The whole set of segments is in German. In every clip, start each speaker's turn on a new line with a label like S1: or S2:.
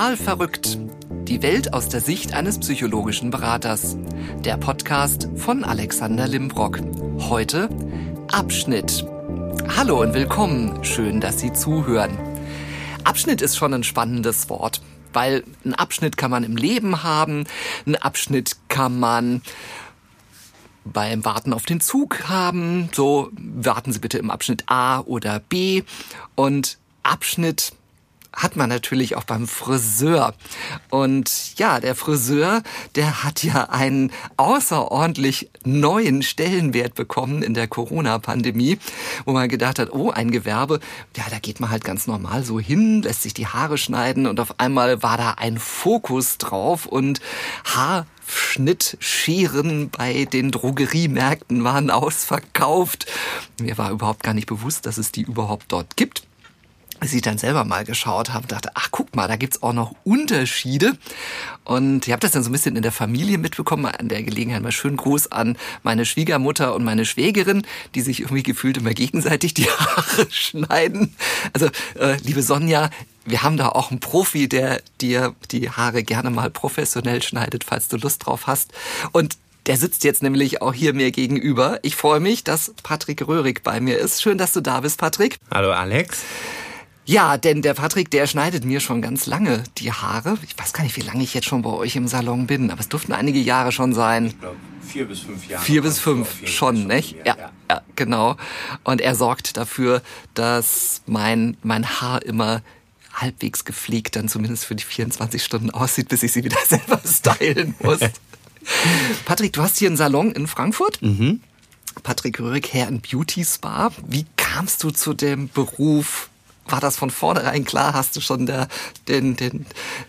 S1: Total verrückt. Die Welt aus der Sicht eines psychologischen Beraters. Der Podcast von Alexander Limbrock. Heute Abschnitt. Hallo und willkommen. Schön, dass Sie zuhören. Abschnitt ist schon ein spannendes Wort, weil ein Abschnitt kann man im Leben haben, ein Abschnitt kann man beim Warten auf den Zug haben. So warten Sie bitte im Abschnitt A oder B. Und Abschnitt hat man natürlich auch beim Friseur. Und ja, der Friseur, der hat ja einen außerordentlich neuen Stellenwert bekommen in der Corona-Pandemie, wo man gedacht hat, oh, ein Gewerbe, ja, da geht man halt ganz normal so hin, lässt sich die Haare schneiden und auf einmal war da ein Fokus drauf und Haarschnittscheren bei den Drogeriemärkten waren ausverkauft. Mir war überhaupt gar nicht bewusst, dass es die überhaupt dort gibt ich dann selber mal geschaut habe, dachte, ach guck mal, da gibt's auch noch Unterschiede. Und ich habe das dann so ein bisschen in der Familie mitbekommen, an der Gelegenheit mal schön Gruß an meine Schwiegermutter und meine Schwägerin, die sich irgendwie gefühlt immer gegenseitig die Haare schneiden. Also, äh, liebe Sonja, wir haben da auch einen Profi, der dir die Haare gerne mal professionell schneidet, falls du Lust drauf hast. Und der sitzt jetzt nämlich auch hier mir gegenüber. Ich freue mich, dass Patrick Röhrig bei mir ist. Schön, dass du da bist, Patrick.
S2: Hallo, Alex.
S1: Ja, denn der Patrick, der schneidet mir schon ganz lange die Haare. Ich weiß gar nicht, wie lange ich jetzt schon bei euch im Salon bin, aber es dürften einige Jahre schon sein.
S2: Ich glaube, vier bis fünf Jahre.
S1: Vier bis fünf, schon, nicht? Ja, ja, ja, genau. Und er sorgt dafür, dass mein, mein Haar immer halbwegs gepflegt dann zumindest für die 24 Stunden aussieht, bis ich sie wieder selber stylen muss. Patrick, du hast hier einen Salon in Frankfurt. Mhm. Patrick Röhrig, Hair and Beauty Spa. Wie kamst du zu dem Beruf war das von vornherein klar? Hast du schon der, den, den,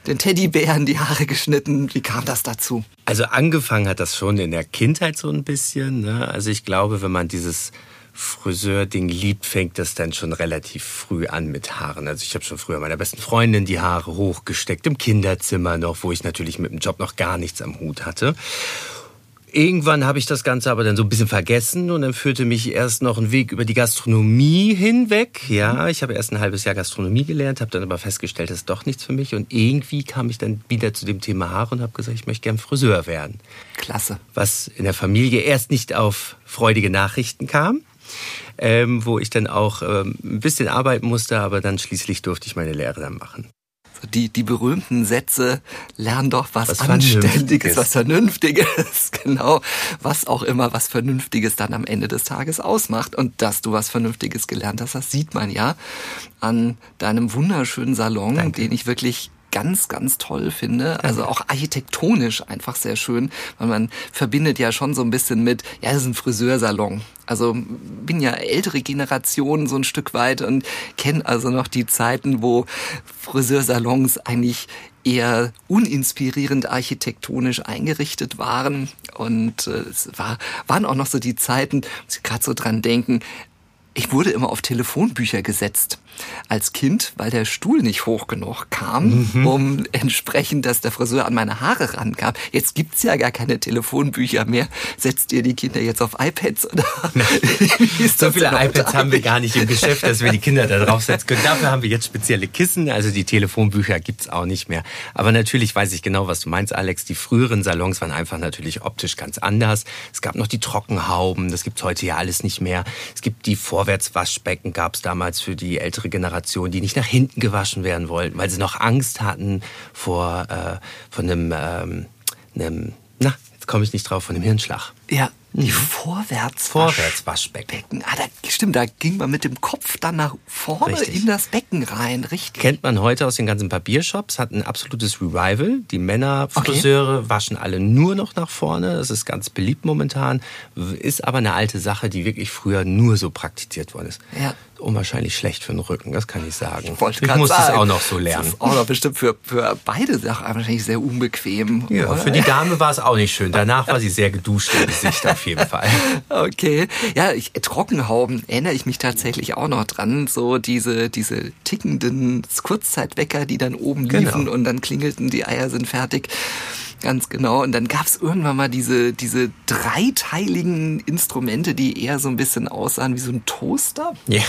S1: den Teddybären die Haare geschnitten? Wie kam das dazu?
S2: Also angefangen hat das schon in der Kindheit so ein bisschen. Ne? Also ich glaube, wenn man dieses Friseur-Ding liebt, fängt das dann schon relativ früh an mit Haaren. Also ich habe schon früher meiner besten Freundin die Haare hochgesteckt, im Kinderzimmer noch, wo ich natürlich mit dem Job noch gar nichts am Hut hatte. Irgendwann habe ich das Ganze aber dann so ein bisschen vergessen und dann führte mich erst noch ein Weg über die Gastronomie hinweg. Ja, ich habe erst ein halbes Jahr Gastronomie gelernt, habe dann aber festgestellt, das ist doch nichts für mich und irgendwie kam ich dann wieder zu dem Thema Haare und habe gesagt, ich möchte gern Friseur werden.
S1: Klasse.
S2: Was in der Familie erst nicht auf freudige Nachrichten kam. Ähm, wo ich dann auch ähm, ein bisschen arbeiten musste, aber dann schließlich durfte ich meine Lehre dann machen
S1: die, die berühmten Sätze, lern doch was, was Anständiges, was Vernünftiges, genau, was auch immer was Vernünftiges dann am Ende des Tages ausmacht. Und dass du was Vernünftiges gelernt hast, das sieht man ja an deinem wunderschönen Salon, Danke. den ich wirklich ganz, ganz toll finde. Also auch architektonisch einfach sehr schön, weil man verbindet ja schon so ein bisschen mit, ja, es ist ein Friseursalon. Also bin ja ältere Generation so ein Stück weit und kenne also noch die Zeiten, wo Friseursalons eigentlich eher uninspirierend architektonisch eingerichtet waren. Und äh, es war, waren auch noch so die Zeiten, muss ich gerade so dran denken, ich wurde immer auf Telefonbücher gesetzt als Kind, weil der Stuhl nicht hoch genug kam, mhm. um entsprechend, dass der Friseur an meine Haare rankam. Jetzt gibt's ja gar keine Telefonbücher mehr. Setzt ihr die Kinder jetzt auf iPads? Oder?
S2: so viele iPads haben wir gar nicht im Geschäft, dass wir die Kinder da draufsetzen können. Dafür haben wir jetzt spezielle Kissen. Also die Telefonbücher gibt's auch nicht mehr. Aber natürlich weiß ich genau, was du meinst, Alex. Die früheren Salons waren einfach natürlich optisch ganz anders. Es gab noch die Trockenhauben. Das gibt's heute ja alles nicht mehr. Es gibt die Vorwärtswaschbecken, gab's damals für die ältere Generation, die nicht nach hinten gewaschen werden wollten, weil sie noch Angst hatten vor äh, von einem, ähm, einem, na, jetzt komme ich nicht drauf, von einem Hirnschlag.
S1: Ja, die mhm. Vorwärts
S2: Vorwärtswaschbecken.
S1: Ah, da, stimmt, da ging man mit dem Kopf dann nach vorne richtig. in das Becken rein, richtig.
S2: Kennt man heute aus den ganzen Papiershops, hat ein absolutes Revival. Die Männerfriseure okay. waschen alle nur noch nach vorne. Das ist ganz beliebt momentan. Ist aber eine alte Sache, die wirklich früher nur so praktiziert worden ist. Ja unwahrscheinlich schlecht für den Rücken, das kann ich sagen. Ich,
S1: wollte ich muss sagen, das auch noch so lernen. Das ist auch noch bestimmt für, für beide Sachen wahrscheinlich sehr unbequem.
S2: Ja, oder? für die Dame war es auch nicht schön. Danach war sie sehr geduscht im Gesicht auf jeden Fall.
S1: Okay. Ja, ich, Trockenhauben erinnere ich mich tatsächlich auch noch dran. So diese, diese tickenden Kurzzeitwecker, die dann oben genau. liefen und dann klingelten, die Eier sind fertig. Ganz genau. Und dann gab es irgendwann mal diese, diese dreiteiligen Instrumente, die eher so ein bisschen aussahen wie so ein Toaster.
S2: Ja.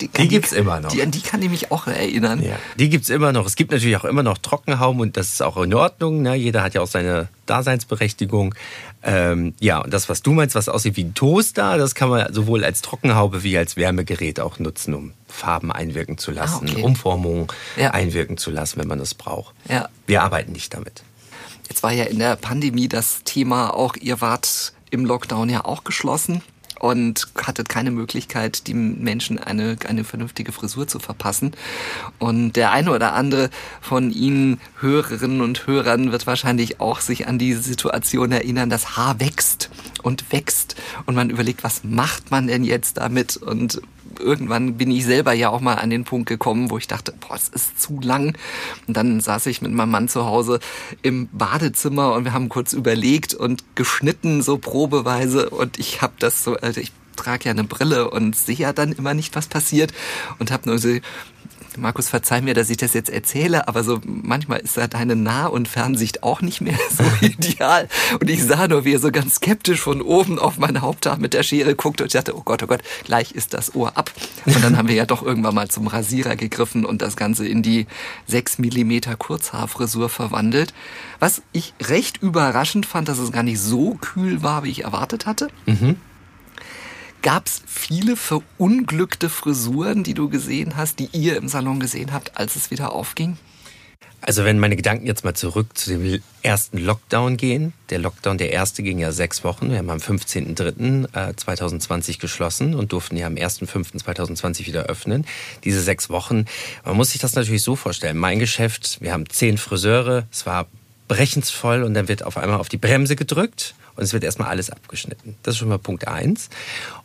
S2: Die, die gibt es immer noch.
S1: Die, an die kann ich mich auch erinnern.
S2: Ja, die gibt es immer noch. Es gibt natürlich auch immer noch Trockenhaum und das ist auch in Ordnung. Ne? Jeder hat ja auch seine Daseinsberechtigung. Ähm, ja, und das, was du meinst, was aussieht wie ein Toaster, das kann man sowohl als Trockenhaube wie als Wärmegerät auch nutzen, um Farben einwirken zu lassen, ah, okay. Umformungen ja. einwirken zu lassen, wenn man das braucht. Ja. Wir arbeiten nicht damit.
S1: Jetzt war ja in der Pandemie das Thema auch, ihr wart im Lockdown ja auch geschlossen und hattet keine Möglichkeit, die Menschen eine, eine vernünftige Frisur zu verpassen. Und der eine oder andere von Ihnen Hörerinnen und Hörern wird wahrscheinlich auch sich an diese Situation erinnern, das Haar wächst und wächst und man überlegt, was macht man denn jetzt damit und irgendwann bin ich selber ja auch mal an den Punkt gekommen, wo ich dachte, boah, es ist zu lang. Und dann saß ich mit meinem Mann zu Hause im Badezimmer und wir haben kurz überlegt und geschnitten so probeweise und ich habe das so, also ich trage ja eine Brille und sehe ja dann immer nicht, was passiert und habe nur so Markus, verzeih mir, dass ich das jetzt erzähle, aber so manchmal ist da deine Nah- und Fernsicht auch nicht mehr so ideal. Und ich sah nur, wie er so ganz skeptisch von oben auf mein Haupthaar mit der Schere guckt und ich dachte, oh Gott, oh Gott, gleich ist das Ohr ab. Und dann haben wir ja doch irgendwann mal zum Rasierer gegriffen und das Ganze in die 6 Millimeter Kurzhaarfrisur verwandelt. Was ich recht überraschend fand, dass es gar nicht so kühl war, wie ich erwartet hatte. Mhm. Gab es viele verunglückte Frisuren, die du gesehen hast, die ihr im Salon gesehen habt, als es wieder aufging?
S2: Also wenn meine Gedanken jetzt mal zurück zu dem ersten Lockdown gehen. Der Lockdown, der erste, ging ja sechs Wochen. Wir haben am 15.03.2020 äh, geschlossen und durften ja am 1.05.2020 wieder öffnen. Diese sechs Wochen, man muss sich das natürlich so vorstellen. Mein Geschäft, wir haben zehn Friseure, es war brechensvoll und dann wird auf einmal auf die Bremse gedrückt und es wird erstmal alles abgeschnitten. Das ist schon mal Punkt eins.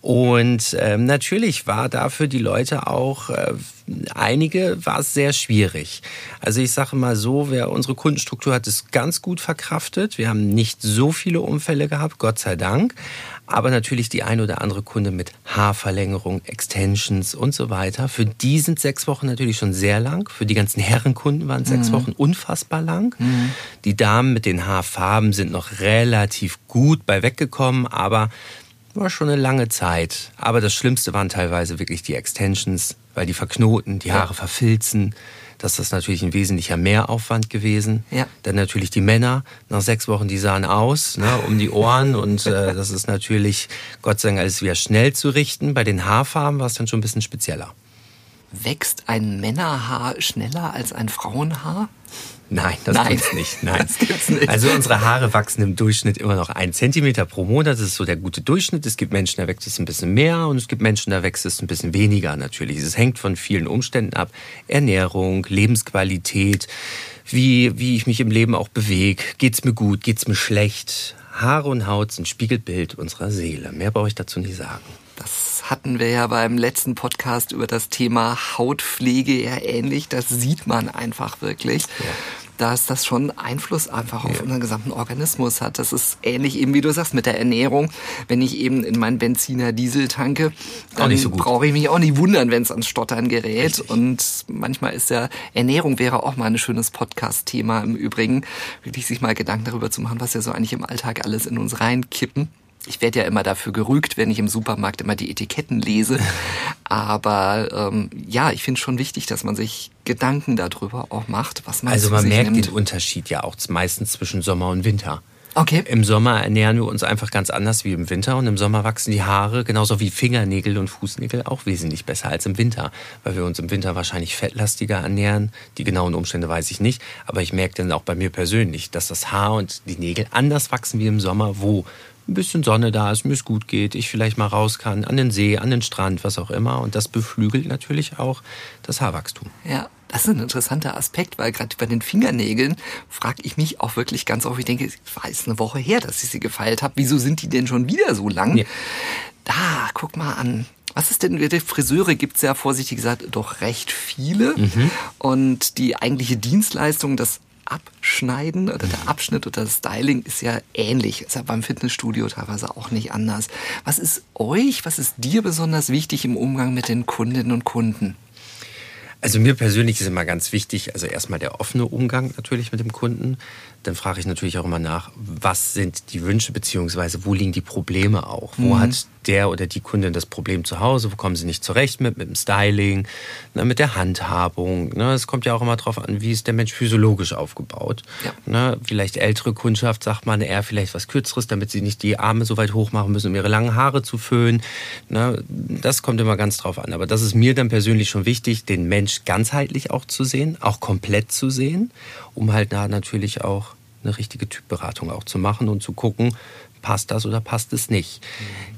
S2: Und ähm, natürlich war dafür die Leute auch, äh, einige war es sehr schwierig. Also ich sage mal so, wer, unsere Kundenstruktur hat es ganz gut verkraftet. Wir haben nicht so viele Unfälle gehabt, Gott sei Dank aber natürlich die ein oder andere Kunde mit Haarverlängerung, Extensions und so weiter. Für die sind sechs Wochen natürlich schon sehr lang. Für die ganzen Herrenkunden waren sechs mhm. Wochen unfassbar lang. Mhm. Die Damen mit den Haarfarben sind noch relativ gut bei weggekommen, aber war schon eine lange Zeit. Aber das Schlimmste waren teilweise wirklich die Extensions, weil die verknoten, die Haare ja. verfilzen das ist natürlich ein wesentlicher Mehraufwand gewesen. Ja. Dann natürlich die Männer, nach sechs Wochen, die sahen aus, ne, um die Ohren. Und äh, das ist natürlich, Gott sei Dank, alles wieder schnell zu richten. Bei den Haarfarben war es dann schon ein bisschen spezieller.
S1: Wächst ein Männerhaar schneller als ein Frauenhaar?
S2: Nein, das Nein. gibt's nicht. Nein. Das gibt's nicht. Also unsere Haare wachsen im Durchschnitt immer noch ein Zentimeter pro Monat. Das ist so der gute Durchschnitt. Es gibt Menschen, da wächst es ein bisschen mehr und es gibt Menschen, da wächst es ein bisschen weniger natürlich. Es hängt von vielen Umständen ab. Ernährung, Lebensqualität, wie, wie ich mich im Leben auch bewege. Geht's mir gut, geht's mir schlecht? Haare und Haut sind Spiegelbild unserer Seele. Mehr brauche ich dazu nicht sagen.
S1: Das hatten wir ja beim letzten Podcast über das Thema Hautpflege eher ähnlich. Das sieht man einfach wirklich. Ja dass das schon Einfluss einfach auf ja. unseren gesamten Organismus hat. Das ist ähnlich eben, wie du sagst, mit der Ernährung. Wenn ich eben in meinen Benziner Diesel tanke, dann so brauche ich mich auch nicht wundern, wenn es ans Stottern gerät. Richtig. Und manchmal ist ja Ernährung wäre auch mal ein schönes Podcast-Thema im Übrigen, wirklich sich mal Gedanken darüber zu machen, was wir so eigentlich im Alltag alles in uns reinkippen. Ich werde ja immer dafür gerügt, wenn ich im Supermarkt immer die Etiketten lese. Aber ähm, ja, ich finde schon wichtig, dass man sich Gedanken darüber auch macht, was man
S2: Also man merkt
S1: nimmt.
S2: den Unterschied ja auch meistens zwischen Sommer und Winter.
S1: Okay.
S2: Im Sommer ernähren wir uns einfach ganz anders wie im Winter und im Sommer wachsen die Haare genauso wie Fingernägel und Fußnägel auch wesentlich besser als im Winter, weil wir uns im Winter wahrscheinlich fettlastiger ernähren. Die genauen Umstände weiß ich nicht, aber ich merke dann auch bei mir persönlich, dass das Haar und die Nägel anders wachsen wie im Sommer, wo ein bisschen Sonne da ist, mir es gut geht, ich vielleicht mal raus kann, an den See, an den Strand, was auch immer. Und das beflügelt natürlich auch das Haarwachstum.
S1: Ja, das ist ein interessanter Aspekt, weil gerade bei den Fingernägeln frage ich mich auch wirklich ganz oft, ich denke, es war jetzt eine Woche her, dass ich sie gefeilt habe. Wieso sind die denn schon wieder so lang? Ja. Da, guck mal an. Was ist denn, die Friseure gibt es ja vorsichtig gesagt doch recht viele. Mhm. Und die eigentliche Dienstleistung, das Abschneiden oder der Abschnitt oder das Styling ist ja ähnlich. Ist ja beim Fitnessstudio teilweise auch nicht anders. Was ist euch, was ist dir besonders wichtig im Umgang mit den Kundinnen und Kunden?
S2: Also mir persönlich ist immer ganz wichtig, also erstmal der offene Umgang natürlich mit dem Kunden. Dann frage ich natürlich auch immer nach, was sind die Wünsche beziehungsweise wo liegen die Probleme auch? Wo mhm. hat der oder die Kundin das Problem zu Hause? Wo kommen sie nicht zurecht mit? Mit dem Styling, ne, mit der Handhabung. Ne? Es kommt ja auch immer darauf an, wie ist der Mensch physiologisch aufgebaut. Ja. Ne? Vielleicht ältere Kundschaft sagt man eher vielleicht was Kürzeres, damit sie nicht die Arme so weit hoch machen müssen, um ihre langen Haare zu föhnen. Ne? Das kommt immer ganz drauf an. Aber das ist mir dann persönlich schon wichtig, den Mensch ganzheitlich auch zu sehen, auch komplett zu sehen, um halt da natürlich auch eine richtige Typberatung auch zu machen und zu gucken, passt das oder passt es nicht.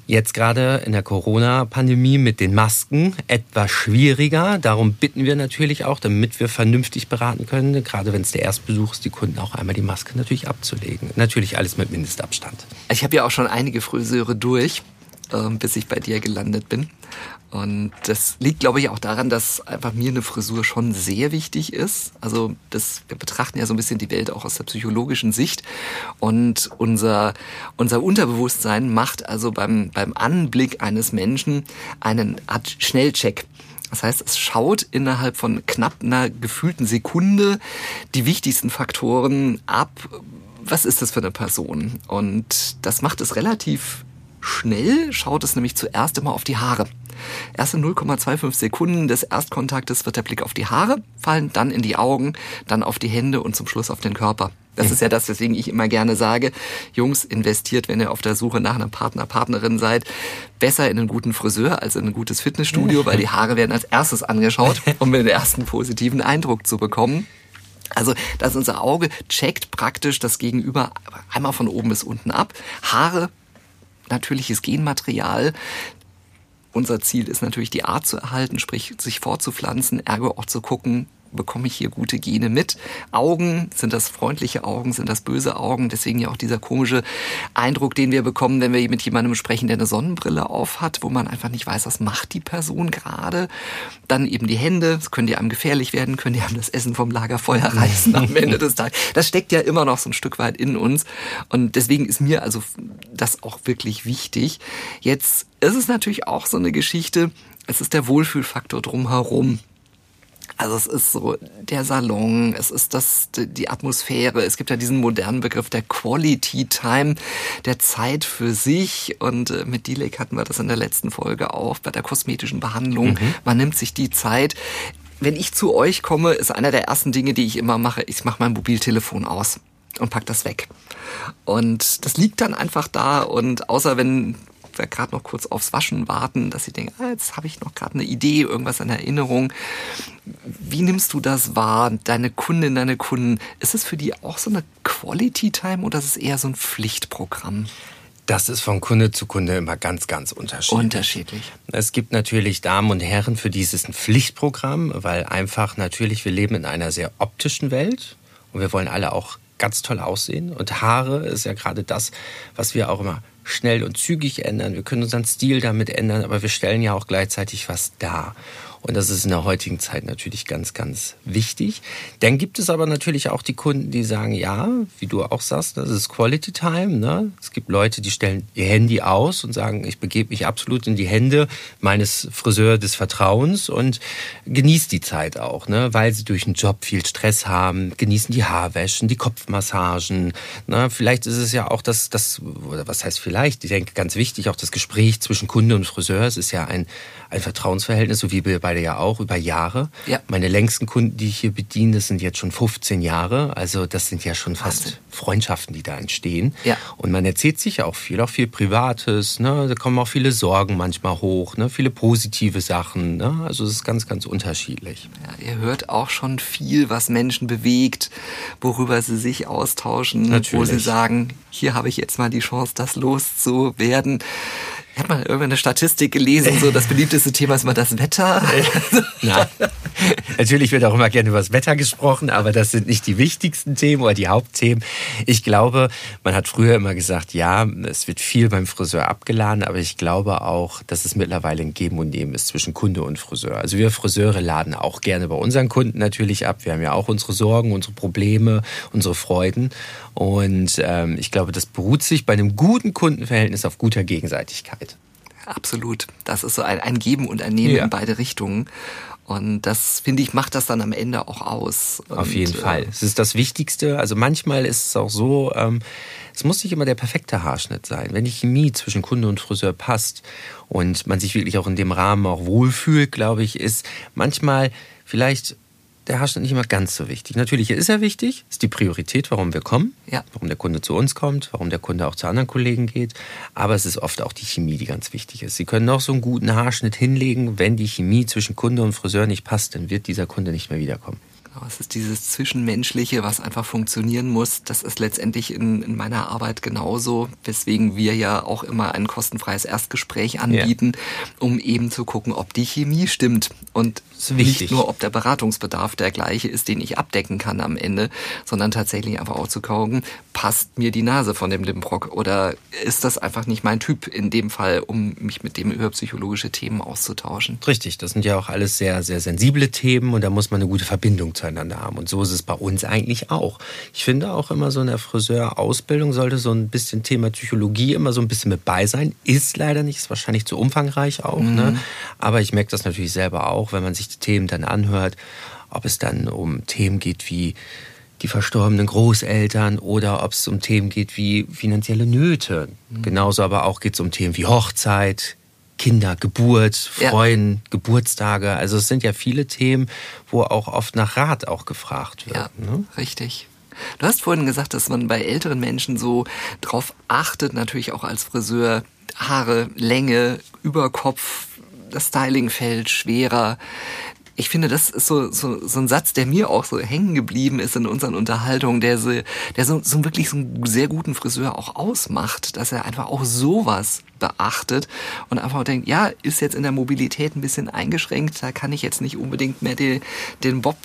S2: Jetzt gerade in der Corona-Pandemie mit den Masken etwas schwieriger. Darum bitten wir natürlich auch, damit wir vernünftig beraten können, gerade wenn es der Erstbesuch ist, die Kunden auch einmal die Maske natürlich abzulegen. Natürlich alles mit Mindestabstand.
S1: Ich habe ja auch schon einige Friseure durch, ähm, bis ich bei dir gelandet bin. Und das liegt, glaube ich, auch daran, dass einfach mir eine Frisur schon sehr wichtig ist. Also das, wir betrachten ja so ein bisschen die Welt auch aus der psychologischen Sicht. Und unser, unser Unterbewusstsein macht also beim, beim Anblick eines Menschen einen Art Schnellcheck. Das heißt, es schaut innerhalb von knapp einer gefühlten Sekunde die wichtigsten Faktoren ab. Was ist das für eine Person? Und das macht es relativ schnell, schaut es nämlich zuerst immer auf die Haare. Erste 0,25 Sekunden des Erstkontaktes wird der Blick auf die Haare fallen, dann in die Augen, dann auf die Hände und zum Schluss auf den Körper. Das ist ja das, weswegen ich immer gerne sage, Jungs, investiert, wenn ihr auf der Suche nach einem Partner, Partnerin seid, besser in einen guten Friseur als in ein gutes Fitnessstudio, weil die Haare werden als erstes angeschaut, um den ersten positiven Eindruck zu bekommen. Also, dass unser Auge checkt praktisch das Gegenüber einmal von oben bis unten ab. Haare natürliches Genmaterial. Unser Ziel ist natürlich, die Art zu erhalten, sprich sich fortzupflanzen, ergo auch zu gucken, bekomme ich hier gute Gene mit. Augen, sind das freundliche Augen, sind das böse Augen? Deswegen ja auch dieser komische Eindruck, den wir bekommen, wenn wir mit jemandem sprechen, der eine Sonnenbrille auf hat, wo man einfach nicht weiß, was macht die Person gerade. Dann eben die Hände, es können die einem gefährlich werden, können die einem das Essen vom Lagerfeuer reißen am Ende des Tages. Das steckt ja immer noch so ein Stück weit in uns. Und deswegen ist mir also das auch wirklich wichtig. Jetzt ist es natürlich auch so eine Geschichte, es ist der Wohlfühlfaktor drumherum. Also es ist so der Salon, es ist das, die Atmosphäre. Es gibt ja diesen modernen Begriff der Quality Time, der Zeit für sich. Und äh, mit Dilek hatten wir das in der letzten Folge auch bei der kosmetischen Behandlung. Mhm. Man nimmt sich die Zeit. Wenn ich zu euch komme, ist einer der ersten Dinge, die ich immer mache, ich mache mein Mobiltelefon aus und pack das weg. Und das liegt dann einfach da und außer wenn wir gerade noch kurz aufs Waschen warten, dass sie denken, ah, jetzt habe ich noch gerade eine Idee, irgendwas an Erinnerung. Wie nimmst du das wahr, deine Kundin, deine Kunden? Ist es für die auch so eine Quality Time oder ist es eher so ein Pflichtprogramm?
S2: Das ist von Kunde zu Kunde immer ganz, ganz unterschiedlich.
S1: Unterschiedlich.
S2: Es gibt natürlich Damen und Herren, für die ist es ein Pflichtprogramm, weil einfach natürlich wir leben in einer sehr optischen Welt und wir wollen alle auch ganz toll aussehen. Und Haare ist ja gerade das, was wir auch immer schnell und zügig ändern. Wir können unseren Stil damit ändern, aber wir stellen ja auch gleichzeitig was dar. Und das ist in der heutigen Zeit natürlich ganz, ganz wichtig. Dann gibt es aber natürlich auch die Kunden, die sagen, ja, wie du auch sagst, das ist Quality Time. Ne? Es gibt Leute, die stellen ihr Handy aus und sagen, ich begebe mich absolut in die Hände meines Friseurs des Vertrauens und genießt die Zeit auch, ne? weil sie durch den Job viel Stress haben, genießen die Haarwäschen, die Kopfmassagen. Ne? Vielleicht ist es ja auch das, das, oder was heißt vielleicht, ich denke ganz wichtig, auch das Gespräch zwischen Kunde und Friseur. Es ist ja ein, ein Vertrauensverhältnis, so wie wir beide ja auch, über Jahre. Ja. Meine längsten Kunden, die ich hier bediene, das sind jetzt schon 15 Jahre. Also das sind ja schon fast Wahnsinn. Freundschaften, die da entstehen. Ja. Und man erzählt sich ja auch viel, auch viel Privates. Ne? Da kommen auch viele Sorgen manchmal hoch, ne? viele positive Sachen. Ne? Also es ist ganz, ganz unterschiedlich.
S1: Ja, ihr hört auch schon viel, was Menschen bewegt, worüber sie sich austauschen, Natürlich. wo sie sagen, hier habe ich jetzt mal die Chance, das loszuwerden. Ich habe mal irgendwann eine Statistik gelesen, so das beliebteste Thema ist mal das Wetter.
S2: Nein. Natürlich wird auch immer gerne über das Wetter gesprochen, aber das sind nicht die wichtigsten Themen oder die Hauptthemen. Ich glaube, man hat früher immer gesagt, ja, es wird viel beim Friseur abgeladen, aber ich glaube auch, dass es mittlerweile ein Geben und Nehmen ist zwischen Kunde und Friseur. Also wir Friseure laden auch gerne bei unseren Kunden natürlich ab. Wir haben ja auch unsere Sorgen, unsere Probleme, unsere Freuden. Und ähm, ich glaube, das beruht sich bei einem guten Kundenverhältnis auf guter Gegenseitigkeit.
S1: Absolut. Das ist so ein, ein Geben und ein Nehmen ja. in beide Richtungen. Und das, finde ich, macht das dann am Ende auch aus. Und,
S2: Auf jeden äh, Fall. Es ist das Wichtigste. Also manchmal ist es auch so, ähm, es muss nicht immer der perfekte Haarschnitt sein. Wenn die Chemie zwischen Kunde und Friseur passt und man sich wirklich auch in dem Rahmen auch wohlfühlt, glaube ich, ist manchmal vielleicht der Haarschnitt nicht immer ganz so wichtig. Natürlich ist er wichtig, ist die Priorität, warum wir kommen, ja. warum der Kunde zu uns kommt, warum der Kunde auch zu anderen Kollegen geht. Aber es ist oft auch die Chemie, die ganz wichtig ist. Sie können noch so einen guten Haarschnitt hinlegen, wenn die Chemie zwischen Kunde und Friseur nicht passt, dann wird dieser Kunde nicht mehr wiederkommen.
S1: Genau, es ist dieses Zwischenmenschliche, was einfach funktionieren muss. Das ist letztendlich in, in meiner Arbeit genauso, weswegen wir ja auch immer ein kostenfreies Erstgespräch anbieten, ja. um eben zu gucken, ob die Chemie stimmt. Und nicht nur, ob der Beratungsbedarf der gleiche ist, den ich abdecken kann am Ende, sondern tatsächlich einfach auch zu gucken, passt mir die Nase von dem Limbrock oder ist das einfach nicht mein Typ in dem Fall, um mich mit dem über psychologische Themen auszutauschen.
S2: Richtig, das sind ja auch alles sehr, sehr sensible Themen und da muss man eine gute Verbindung zueinander haben. Und so ist es bei uns eigentlich auch. Ich finde auch immer so in der Friseurausbildung sollte so ein bisschen Thema Psychologie immer so ein bisschen mit bei sein. Ist leider nicht, ist wahrscheinlich zu umfangreich auch. Ne? Mhm. Ne? Aber ich merke das natürlich selber auch, wenn man sich die Themen dann anhört, ob es dann um Themen geht wie die verstorbenen Großeltern oder ob es um Themen geht wie finanzielle Nöte. Mhm. Genauso aber auch geht es um Themen wie Hochzeit, Kinder, Geburt, Freuen, ja. Geburtstage. Also es sind ja viele Themen, wo auch oft nach Rat auch gefragt wird.
S1: Ja, ne? richtig. Du hast vorhin gesagt, dass man bei älteren Menschen so drauf achtet, natürlich auch als Friseur, Haare, Länge, Überkopf, das Styling fällt schwerer ich finde, das ist so, so, so ein Satz, der mir auch so hängen geblieben ist in unseren Unterhaltungen, der so, der so, so wirklich so einen sehr guten Friseur auch ausmacht, dass er einfach auch sowas beachtet und einfach denkt, ja, ist jetzt in der Mobilität ein bisschen eingeschränkt, da kann ich jetzt nicht unbedingt mehr den, den Bob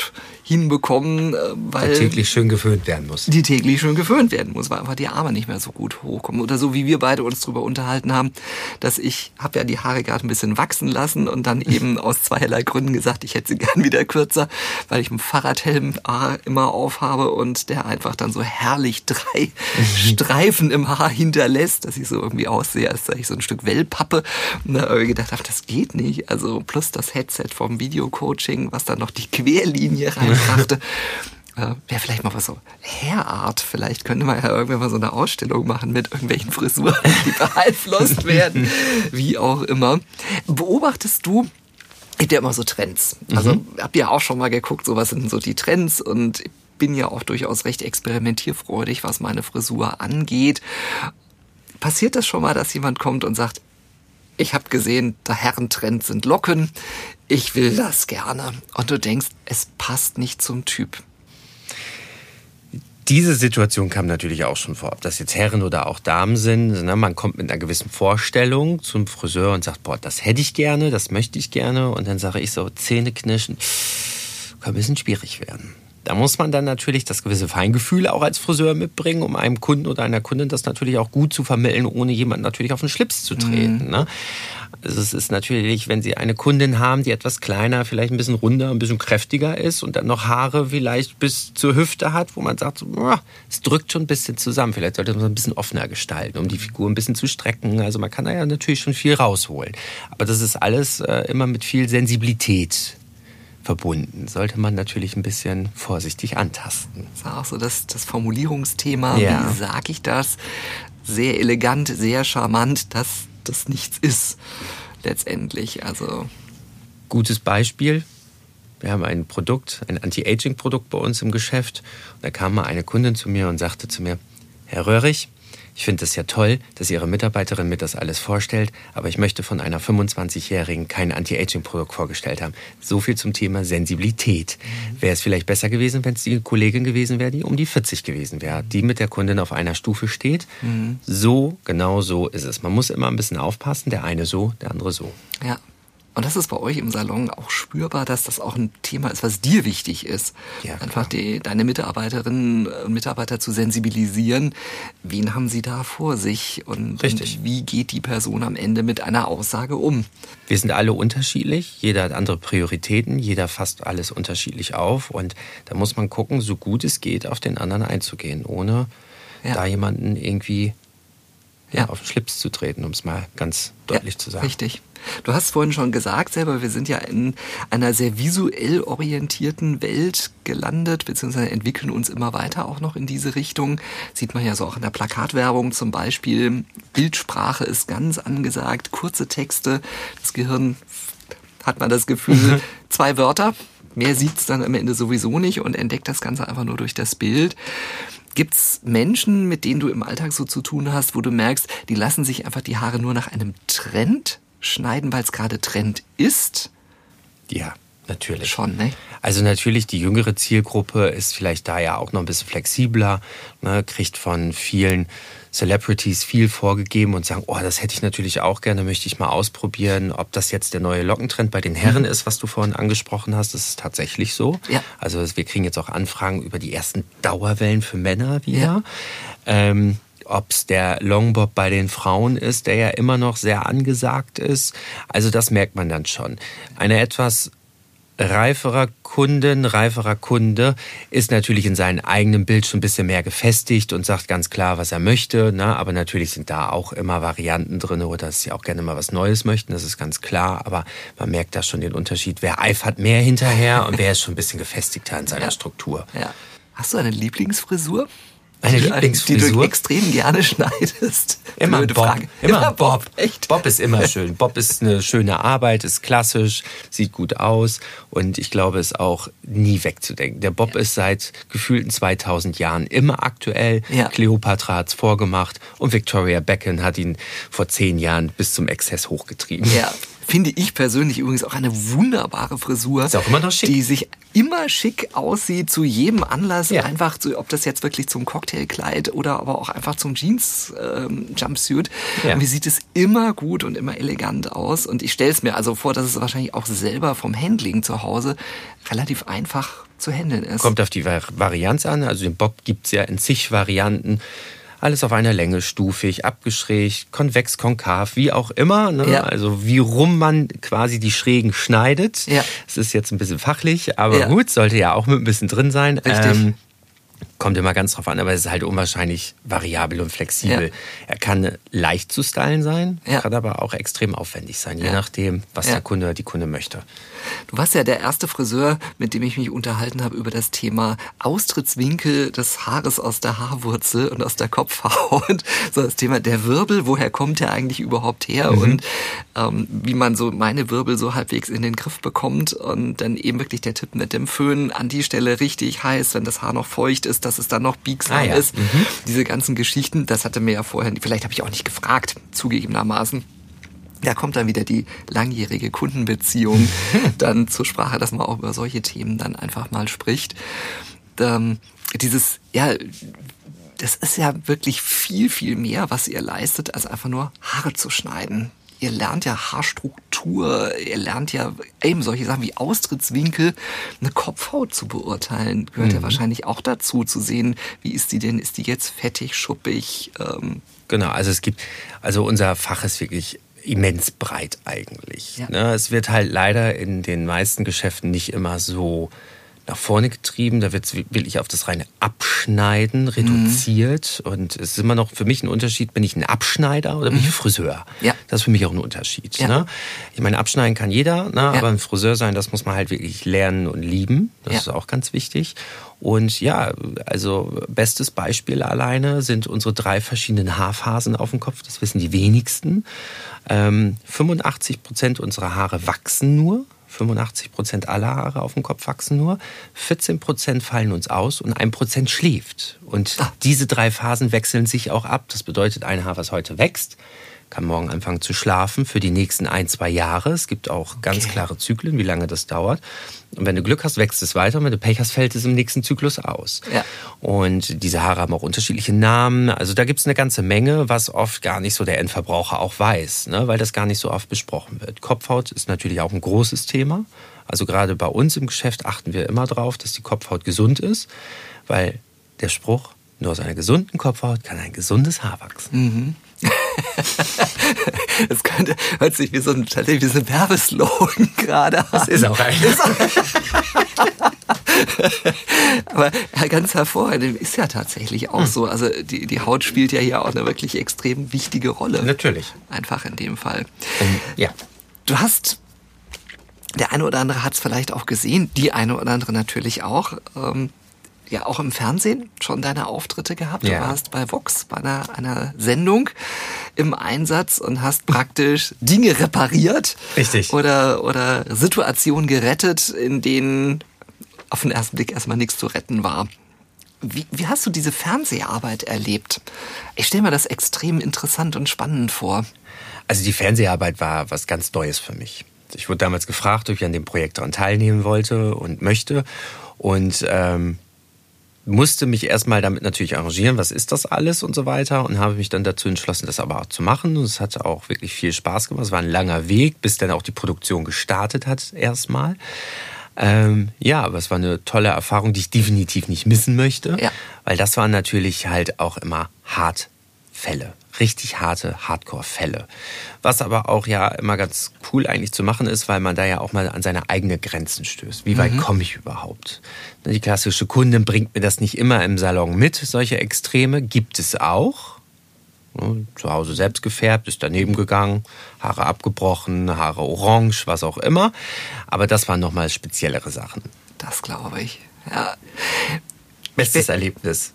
S1: hinbekommen, äh, weil...
S2: Der täglich schön geföhnt werden muss.
S1: Die täglich schön geföhnt werden muss, weil einfach die Arme nicht mehr so gut hochkommen. Oder so wie wir beide uns drüber unterhalten haben, dass ich habe ja die Haare gerade ein bisschen wachsen lassen und dann eben aus zweierlei Gründen gesagt, ich hätte sie gern wieder kürzer, weil ich einen Fahrradhelm immer aufhabe und der einfach dann so herrlich drei Streifen im Haar hinterlässt, dass ich so irgendwie aussehe, als sei ich so ein Stück Wellpappe. Und da habe ich gedacht, ach, das geht nicht. Also plus das Headset vom Videocoaching, was dann noch die Querlinie reinbrachte. äh, Wäre vielleicht mal was so Hairart. Vielleicht könnte man ja irgendwann mal so eine Ausstellung machen mit irgendwelchen Frisuren, die beeinflusst werden. Wie auch immer. Beobachtest du, gibt ja immer so Trends. Also mhm. habt ihr auch schon mal geguckt, so was sind so die Trends und ich bin ja auch durchaus recht experimentierfreudig, was meine Frisur angeht. Passiert das schon mal, dass jemand kommt und sagt, ich habe gesehen, der Herrentrend sind Locken, ich will das gerne. Und du denkst, es passt nicht zum Typ.
S2: Diese Situation kam natürlich auch schon vor, ob das jetzt Herren oder auch Damen sind. Man kommt mit einer gewissen Vorstellung zum Friseur und sagt, boah, das hätte ich gerne, das möchte ich gerne. Und dann sage ich so, Zähne knirschen, kann ein bisschen schwierig werden. Da muss man dann natürlich das gewisse Feingefühl auch als Friseur mitbringen, um einem Kunden oder einer Kundin das natürlich auch gut zu vermitteln, ohne jemand natürlich auf den Schlips zu treten. Mhm. Ne? Also es ist natürlich, wenn Sie eine Kundin haben, die etwas kleiner, vielleicht ein bisschen runder, ein bisschen kräftiger ist und dann noch Haare vielleicht bis zur Hüfte hat, wo man sagt, es drückt schon ein bisschen zusammen. Vielleicht sollte man es ein bisschen offener gestalten, um die Figur ein bisschen zu strecken. Also man kann da ja natürlich schon viel rausholen. Aber das ist alles äh, immer mit viel Sensibilität verbunden. Sollte man natürlich ein bisschen vorsichtig antasten.
S1: Das war auch so das, das Formulierungsthema. Ja. Wie sage ich das? Sehr elegant, sehr charmant, dass das nichts ist. Letztendlich. Also.
S2: Gutes Beispiel. Wir haben ein Produkt, ein Anti-Aging-Produkt bei uns im Geschäft. Und da kam mal eine Kundin zu mir und sagte zu mir, Herr Röhrig, ich finde es ja toll, dass Ihre Mitarbeiterin mir das alles vorstellt, aber ich möchte von einer 25-Jährigen kein Anti-Aging-Produkt vorgestellt haben. So viel zum Thema Sensibilität. Mhm. Wäre es vielleicht besser gewesen, wenn es die Kollegin gewesen wäre, die um die 40 gewesen wäre, die mit der Kundin auf einer Stufe steht. Mhm. So, genau so ist es. Man muss immer ein bisschen aufpassen, der eine so, der andere so.
S1: Ja, und das ist bei euch im Salon auch spürbar, dass das auch ein Thema ist, was dir wichtig ist. Ja, Einfach die, deine Mitarbeiterinnen und Mitarbeiter zu sensibilisieren. Wen haben sie da vor sich? Und, und, wie geht die Person am Ende mit einer Aussage um?
S2: Wir sind alle unterschiedlich. Jeder hat andere Prioritäten. Jeder fasst alles unterschiedlich auf. Und da muss man gucken, so gut es geht, auf den anderen einzugehen, ohne ja. da jemanden irgendwie ja. auf den Schlips zu treten, um es mal ganz deutlich ja, zu sagen.
S1: Richtig. Du hast vorhin schon gesagt selber, wir sind ja in einer sehr visuell orientierten Welt gelandet, beziehungsweise entwickeln uns immer weiter auch noch in diese Richtung. Sieht man ja so auch in der Plakatwerbung zum Beispiel. Bildsprache ist ganz angesagt, kurze Texte. Das Gehirn hat man das Gefühl, mhm. zwei Wörter. Mehr sieht's dann am Ende sowieso nicht und entdeckt das Ganze einfach nur durch das Bild. Gibt's Menschen, mit denen du im Alltag so zu tun hast, wo du merkst, die lassen sich einfach die Haare nur nach einem Trend schneiden, weil es gerade Trend ist?
S2: Ja, natürlich.
S1: Schon, ne?
S2: Also natürlich, die jüngere Zielgruppe ist vielleicht da ja auch noch ein bisschen flexibler, ne, kriegt von vielen Celebrities viel vorgegeben und sagen, oh, das hätte ich natürlich auch gerne, möchte ich mal ausprobieren, ob das jetzt der neue Lockentrend bei den Herren mhm. ist, was du vorhin angesprochen hast. Das ist tatsächlich so. Ja. Also wir kriegen jetzt auch Anfragen über die ersten Dauerwellen für Männer wieder. Ja. Ähm, ob es der Longbob bei den Frauen ist, der ja immer noch sehr angesagt ist. Also das merkt man dann schon. Eine etwas reiferer Kundin, reiferer Kunde ist natürlich in seinem eigenen Bild schon ein bisschen mehr gefestigt und sagt ganz klar, was er möchte. Ne? Aber natürlich sind da auch immer Varianten drin oder dass sie auch gerne mal was Neues möchten, das ist ganz klar. Aber man merkt da schon den Unterschied. Wer eifert mehr hinterher und wer ist schon ein bisschen gefestigter in seiner ja. Struktur.
S1: Ja. Hast du eine Lieblingsfrisur?
S2: Eine Lieblingsfrisur?
S1: Die du extrem gerne schneidest.
S2: Immer Bob. Frage. Immer, immer Bob. Bob. Echt? Bob ist immer schön. Bob ist eine schöne Arbeit, ist klassisch, sieht gut aus und ich glaube, ist auch nie wegzudenken. Der Bob ja. ist seit gefühlten 2000 Jahren immer aktuell. Ja. Cleopatra hat's vorgemacht und Victoria Beckham hat ihn vor zehn Jahren bis zum Exzess hochgetrieben.
S1: Ja, finde ich persönlich übrigens auch eine wunderbare Frisur.
S2: Ist auch immer noch schick.
S1: Die sich immer schick aussieht, zu jedem Anlass. Ja. Einfach, zu, ob das jetzt wirklich zum Cocktailkleid oder aber auch einfach zum Jeans-Jumpsuit. Ähm, ja. Mir sieht es immer gut und immer elegant aus. Und ich stelle es mir also vor, dass es wahrscheinlich auch selber vom Handling zu Hause relativ einfach zu handeln ist.
S2: Kommt auf die Varianz an. Also den Bob gibt's ja in zig Varianten alles auf einer Länge stufig, abgeschrägt, konvex, konkav, wie auch immer. Ne? Ja. Also wie rum man quasi die Schrägen schneidet. Ja. Ist jetzt ein bisschen fachlich, aber ja. gut, sollte ja auch mit ein bisschen drin sein.
S1: Richtig. Ähm,
S2: Kommt immer ganz drauf an, aber es ist halt unwahrscheinlich variabel und flexibel. Ja. Er kann leicht zu stylen sein, ja. kann aber auch extrem aufwendig sein, je ja. nachdem, was der Kunde oder die Kunde möchte.
S1: Du warst ja der erste Friseur, mit dem ich mich unterhalten habe über das Thema Austrittswinkel des Haares aus der Haarwurzel und aus der Kopfhaut. So das Thema der Wirbel, woher kommt der eigentlich überhaupt her mhm. und ähm, wie man so meine Wirbel so halbwegs in den Griff bekommt und dann eben wirklich der Tipp mit dem Föhn an die Stelle richtig heiß, wenn das Haar noch feucht ist, dass es dann noch biegsam ah, ja. ist. Mhm. Diese ganzen Geschichten, das hatte mir ja vorher, vielleicht habe ich auch nicht gefragt, zugegebenermaßen. Da kommt dann wieder die langjährige Kundenbeziehung dann zur Sprache, dass man auch über solche Themen dann einfach mal spricht. Ähm, dieses, ja, das ist ja wirklich viel, viel mehr, was ihr leistet, als einfach nur Haare zu schneiden ihr lernt ja Haarstruktur, ihr lernt ja eben solche Sachen wie Austrittswinkel, eine Kopfhaut zu beurteilen, gehört mhm. ja wahrscheinlich auch dazu, zu sehen, wie ist die denn, ist die jetzt fettig, schuppig?
S2: Ähm. Genau, also es gibt, also unser Fach ist wirklich immens breit eigentlich. Ja. Ne? Es wird halt leider in den meisten Geschäften nicht immer so nach vorne getrieben. Da wird wirklich auf das reine Abschneiden mhm. reduziert. Mhm. Und es ist immer noch für mich ein Unterschied, bin ich ein Abschneider oder bin ich ein mhm. Friseur? Ja. Das ist für mich auch ein Unterschied. Ja. Ne? Ich meine, abschneiden kann jeder, ne? Ja. aber ein Friseur sein, das muss man halt wirklich lernen und lieben. Das ja. ist auch ganz wichtig. Und ja, also bestes Beispiel alleine sind unsere drei verschiedenen Haarphasen auf dem Kopf. Das wissen die wenigsten. Ähm, 85 Prozent unserer Haare wachsen nur. 85 Prozent aller Haare auf dem Kopf wachsen nur, 14 Prozent fallen uns aus und ein Prozent schläft. Und ah. diese drei Phasen wechseln sich auch ab. Das bedeutet, ein Haar, was heute wächst, kann morgen anfangen zu schlafen für die nächsten ein, zwei Jahre. Es gibt auch ganz okay. klare Zyklen, wie lange das dauert. Und wenn du Glück hast, wächst es weiter. Und wenn du Pech hast, fällt es im nächsten Zyklus aus. Ja. Und diese Haare haben auch unterschiedliche Namen. Also da gibt es eine ganze Menge, was oft gar nicht so der Endverbraucher auch weiß, ne? weil das gar nicht so oft besprochen wird. Kopfhaut ist natürlich auch ein großes Thema. Also gerade bei uns im Geschäft achten wir immer darauf, dass die Kopfhaut gesund ist, weil der Spruch, nur aus einer gesunden Kopfhaut kann ein gesundes Haar wachsen.
S1: Mhm. das könnte, hört sich wie so ein, wie so ein Werbeslogan gerade an.
S2: Das ist auch ein.
S1: Aber ganz hervorragend ist ja tatsächlich auch hm. so. Also die, die Haut spielt ja hier auch eine wirklich extrem wichtige Rolle.
S2: Natürlich.
S1: Einfach in dem Fall.
S2: Um, ja.
S1: Du hast der eine oder andere hat es vielleicht auch gesehen, die eine oder andere natürlich auch. Ähm, ja, auch im Fernsehen schon deine Auftritte gehabt. Ja. Du warst bei Vox bei einer, einer Sendung im Einsatz und hast praktisch Dinge repariert.
S2: Richtig.
S1: Oder, oder Situationen gerettet, in denen auf den ersten Blick erstmal nichts zu retten war. Wie, wie hast du diese Fernseharbeit erlebt? Ich stelle mir das extrem interessant und spannend vor.
S2: Also die Fernseharbeit war was ganz Neues für mich. Ich wurde damals gefragt, ob ich an dem Projekt daran teilnehmen wollte und möchte. Und ähm, musste mich erstmal damit natürlich arrangieren, was ist das alles und so weiter. Und habe mich dann dazu entschlossen, das aber auch zu machen. Und es hat auch wirklich viel Spaß gemacht. Es war ein langer Weg, bis dann auch die Produktion gestartet hat erstmal. Ähm, ja, aber es war eine tolle Erfahrung, die ich definitiv nicht missen möchte. Ja. Weil das waren natürlich halt auch immer hart Fälle. Richtig harte Hardcore-Fälle. Was aber auch ja immer ganz cool eigentlich zu machen ist, weil man da ja auch mal an seine eigenen Grenzen stößt. Wie weit mhm. komme ich überhaupt? Die klassische Kundin bringt mir das nicht immer im Salon mit. Solche Extreme gibt es auch. Zu Hause selbst gefärbt, ist daneben gegangen, Haare abgebrochen, Haare orange, was auch immer. Aber das waren nochmal speziellere Sachen.
S1: Das glaube ich. Ja.
S2: Bestes Erlebnis.